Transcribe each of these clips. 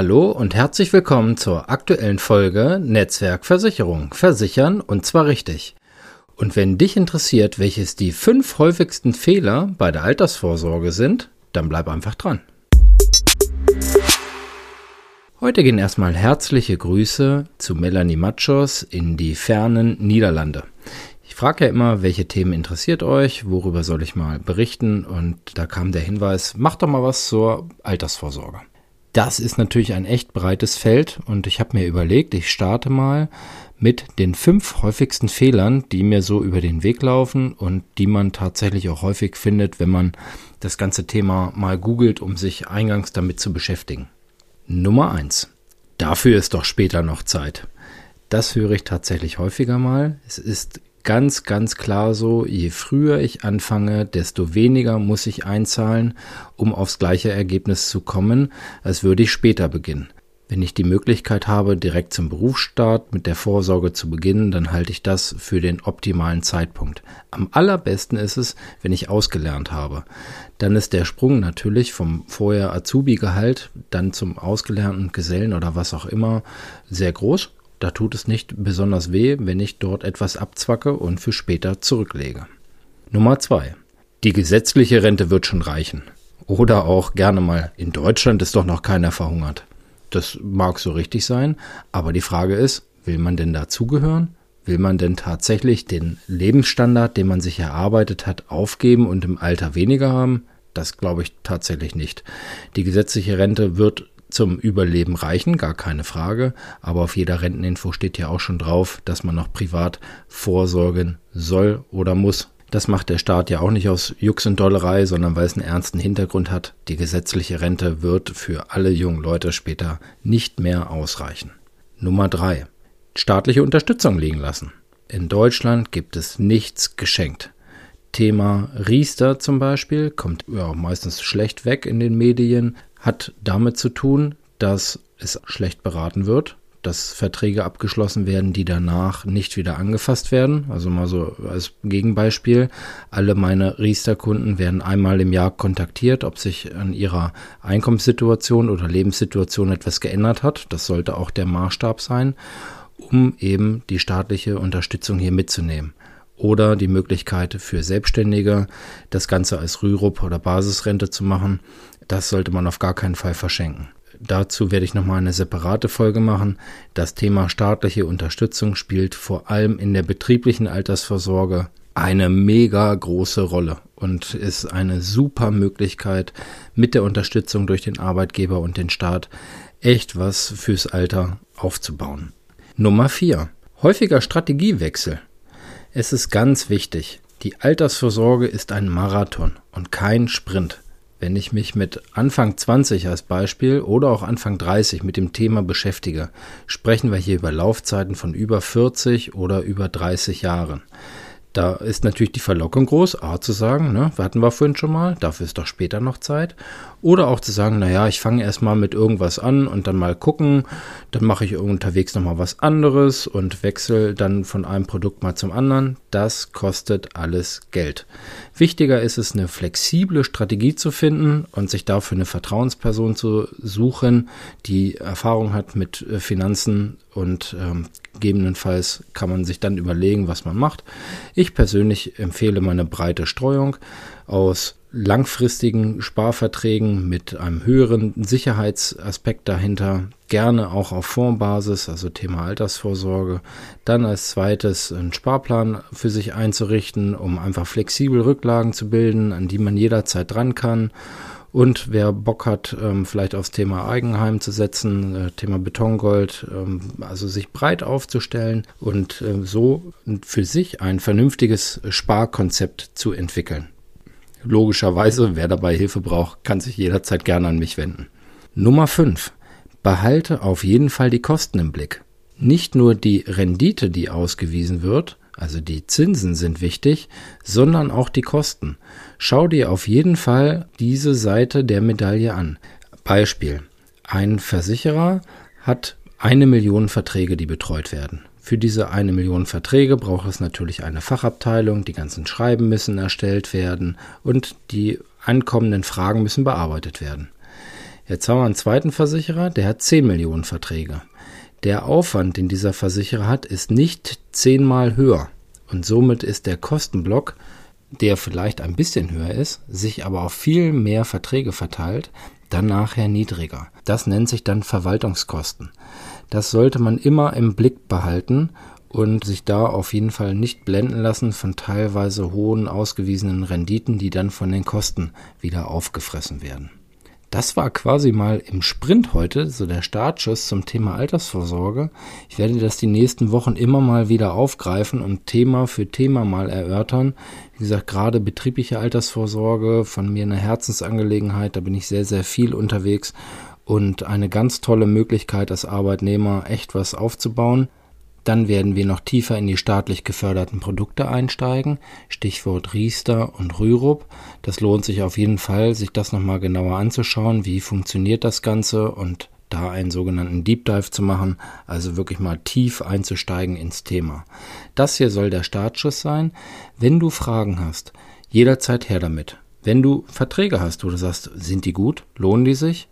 Hallo und herzlich willkommen zur aktuellen Folge Netzwerkversicherung. Versichern und zwar richtig. Und wenn dich interessiert, welches die fünf häufigsten Fehler bei der Altersvorsorge sind, dann bleib einfach dran. Heute gehen erstmal herzliche Grüße zu Melanie Machos in die fernen Niederlande. Ich frage ja immer, welche Themen interessiert euch, worüber soll ich mal berichten und da kam der Hinweis, macht doch mal was zur Altersvorsorge. Das ist natürlich ein echt breites Feld und ich habe mir überlegt, ich starte mal mit den fünf häufigsten Fehlern, die mir so über den Weg laufen und die man tatsächlich auch häufig findet, wenn man das ganze Thema mal googelt, um sich eingangs damit zu beschäftigen. Nummer eins. Dafür ist doch später noch Zeit. Das höre ich tatsächlich häufiger mal. Es ist ganz, ganz klar so, je früher ich anfange, desto weniger muss ich einzahlen, um aufs gleiche Ergebnis zu kommen, als würde ich später beginnen. Wenn ich die Möglichkeit habe, direkt zum Berufsstart mit der Vorsorge zu beginnen, dann halte ich das für den optimalen Zeitpunkt. Am allerbesten ist es, wenn ich ausgelernt habe. Dann ist der Sprung natürlich vom vorher Azubi-Gehalt dann zum ausgelernten Gesellen oder was auch immer sehr groß. Da tut es nicht besonders weh, wenn ich dort etwas abzwacke und für später zurücklege. Nummer zwei: Die gesetzliche Rente wird schon reichen. Oder auch gerne mal, in Deutschland ist doch noch keiner verhungert. Das mag so richtig sein, aber die Frage ist, will man denn dazugehören? Will man denn tatsächlich den Lebensstandard, den man sich erarbeitet hat, aufgeben und im Alter weniger haben? Das glaube ich tatsächlich nicht. Die gesetzliche Rente wird zum Überleben reichen, gar keine Frage, aber auf jeder Renteninfo steht ja auch schon drauf, dass man noch privat vorsorgen soll oder muss. Das macht der Staat ja auch nicht aus Jux und Dollerei, sondern weil es einen ernsten Hintergrund hat. Die gesetzliche Rente wird für alle jungen Leute später nicht mehr ausreichen. Nummer drei: Staatliche Unterstützung liegen lassen. In Deutschland gibt es nichts geschenkt. Thema Riester zum Beispiel kommt ja meistens schlecht weg in den Medien, hat damit zu tun, dass es schlecht beraten wird dass Verträge abgeschlossen werden, die danach nicht wieder angefasst werden. Also mal so als Gegenbeispiel. Alle meine Riester-Kunden werden einmal im Jahr kontaktiert, ob sich an ihrer Einkommenssituation oder Lebenssituation etwas geändert hat. Das sollte auch der Maßstab sein, um eben die staatliche Unterstützung hier mitzunehmen oder die Möglichkeit für Selbstständige, das Ganze als Rürup oder Basisrente zu machen. Das sollte man auf gar keinen Fall verschenken. Dazu werde ich nochmal eine separate Folge machen. Das Thema staatliche Unterstützung spielt vor allem in der betrieblichen Altersvorsorge eine mega große Rolle und ist eine super Möglichkeit, mit der Unterstützung durch den Arbeitgeber und den Staat echt was fürs Alter aufzubauen. Nummer 4. Häufiger Strategiewechsel. Es ist ganz wichtig. Die Altersvorsorge ist ein Marathon und kein Sprint. Wenn ich mich mit Anfang 20 als Beispiel oder auch Anfang 30 mit dem Thema beschäftige, sprechen wir hier über Laufzeiten von über 40 oder über 30 Jahren. Da ist natürlich die Verlockung groß, A zu sagen, ne, hatten wir vorhin schon mal, dafür ist doch später noch Zeit. Oder auch zu sagen, naja, ich fange erstmal mit irgendwas an und dann mal gucken, dann mache ich unterwegs nochmal was anderes und wechsle dann von einem Produkt mal zum anderen. Das kostet alles Geld. Wichtiger ist es, eine flexible Strategie zu finden und sich dafür eine Vertrauensperson zu suchen, die Erfahrung hat mit äh, Finanzen und ähm, gegebenenfalls kann man sich dann überlegen, was man macht. Ich persönlich empfehle meine breite Streuung aus langfristigen Sparverträgen mit einem höheren Sicherheitsaspekt dahinter, gerne auch auf Fondsbasis, also Thema Altersvorsorge. Dann als zweites einen Sparplan für sich einzurichten, um einfach flexibel Rücklagen zu bilden, an die man jederzeit dran kann und wer Bock hat, ähm, vielleicht aufs Thema Eigenheim zu setzen, äh, Thema Betongold, ähm, also sich breit aufzustellen und äh, so für sich ein vernünftiges Sparkonzept zu entwickeln. Logischerweise, wer dabei Hilfe braucht, kann sich jederzeit gerne an mich wenden. Nummer 5. Behalte auf jeden Fall die Kosten im Blick. Nicht nur die Rendite, die ausgewiesen wird, also die Zinsen sind wichtig, sondern auch die Kosten. Schau dir auf jeden Fall diese Seite der Medaille an. Beispiel. Ein Versicherer hat eine Million Verträge, die betreut werden. Für diese eine Million Verträge braucht es natürlich eine Fachabteilung, die ganzen Schreiben müssen erstellt werden und die ankommenden Fragen müssen bearbeitet werden. Jetzt haben wir einen zweiten Versicherer, der hat 10 Millionen Verträge. Der Aufwand, den dieser Versicherer hat, ist nicht zehnmal höher. Und somit ist der Kostenblock, der vielleicht ein bisschen höher ist, sich aber auf viel mehr Verträge verteilt, dann nachher niedriger. Das nennt sich dann Verwaltungskosten. Das sollte man immer im Blick behalten und sich da auf jeden Fall nicht blenden lassen von teilweise hohen ausgewiesenen Renditen, die dann von den Kosten wieder aufgefressen werden. Das war quasi mal im Sprint heute, so der Startschuss zum Thema Altersvorsorge. Ich werde das die nächsten Wochen immer mal wieder aufgreifen und Thema für Thema mal erörtern. Wie gesagt, gerade betriebliche Altersvorsorge von mir eine Herzensangelegenheit, da bin ich sehr, sehr viel unterwegs und eine ganz tolle Möglichkeit als Arbeitnehmer echt was aufzubauen. Dann werden wir noch tiefer in die staatlich geförderten Produkte einsteigen. Stichwort Riester und Rürup. Das lohnt sich auf jeden Fall, sich das nochmal genauer anzuschauen. Wie funktioniert das Ganze und da einen sogenannten Deep Dive zu machen, also wirklich mal tief einzusteigen ins Thema. Das hier soll der Startschuss sein. Wenn du Fragen hast, jederzeit her damit. Wenn du Verträge hast, wo du sagst, sind die gut, lohnen die sich,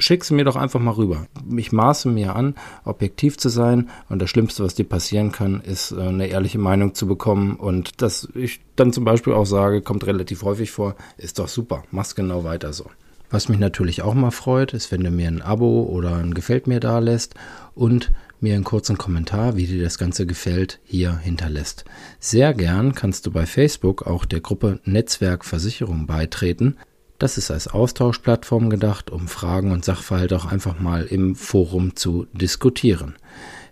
schick sie mir doch einfach mal rüber. Ich maße mir an, objektiv zu sein und das Schlimmste, was dir passieren kann, ist äh, eine ehrliche Meinung zu bekommen und dass ich dann zum Beispiel auch sage, kommt relativ häufig vor, ist doch super, mach's genau weiter so. Was mich natürlich auch mal freut, ist, wenn du mir ein Abo oder ein Gefällt mir da lässt und mir einen kurzen Kommentar, wie dir das Ganze gefällt, hier hinterlässt. Sehr gern kannst du bei Facebook auch der Gruppe Netzwerk Versicherung beitreten. Das ist als Austauschplattform gedacht, um Fragen und Sachverhalte auch einfach mal im Forum zu diskutieren.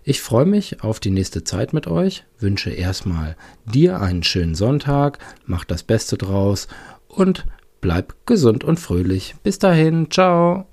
Ich freue mich auf die nächste Zeit mit euch, wünsche erstmal dir einen schönen Sonntag, mach das Beste draus und bleib gesund und fröhlich. Bis dahin, ciao.